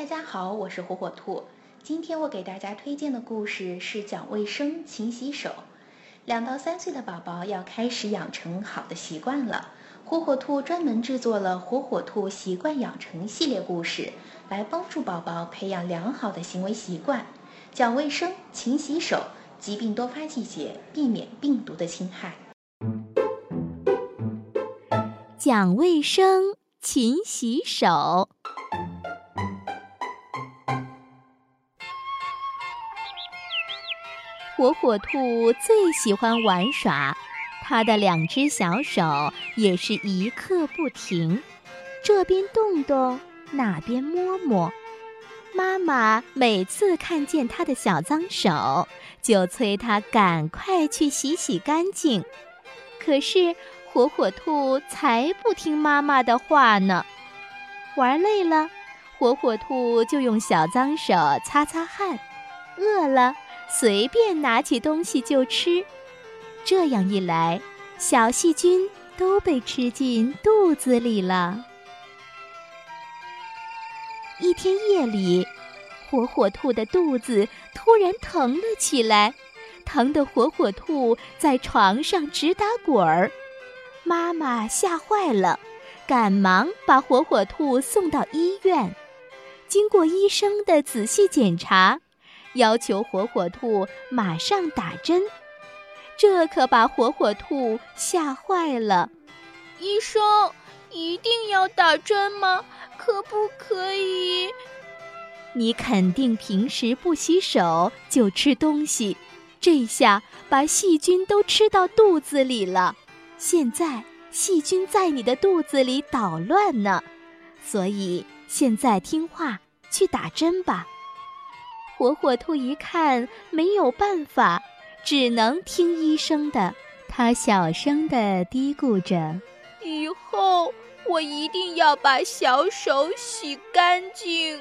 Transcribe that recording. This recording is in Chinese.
大家好，我是火火兔。今天我给大家推荐的故事是讲卫生、勤洗手。两到三岁的宝宝要开始养成好的习惯了。火火兔专门制作了《火火兔习惯养成》系列故事，来帮助宝宝培养良好的行为习惯，讲卫生、勤洗手。疾病多发季节，避免病毒的侵害。讲卫生，勤洗手。火火兔最喜欢玩耍，它的两只小手也是一刻不停，这边动动，那边摸摸。妈妈每次看见它的小脏手，就催它赶快去洗洗干净。可是火火兔才不听妈妈的话呢。玩累了，火火兔就用小脏手擦擦汗；饿了。随便拿起东西就吃，这样一来，小细菌都被吃进肚子里了。一天夜里，火火兔的肚子突然疼了起来，疼得火火兔在床上直打滚儿。妈妈吓坏了，赶忙把火火兔送到医院。经过医生的仔细检查。要求火火兔马上打针，这可把火火兔吓坏了。医生，一定要打针吗？可不可以？你肯定平时不洗手就吃东西，这下把细菌都吃到肚子里了。现在细菌在你的肚子里捣乱呢，所以现在听话去打针吧。火火兔一看没有办法，只能听医生的。他小声的嘀咕着：“以后我一定要把小手洗干净。”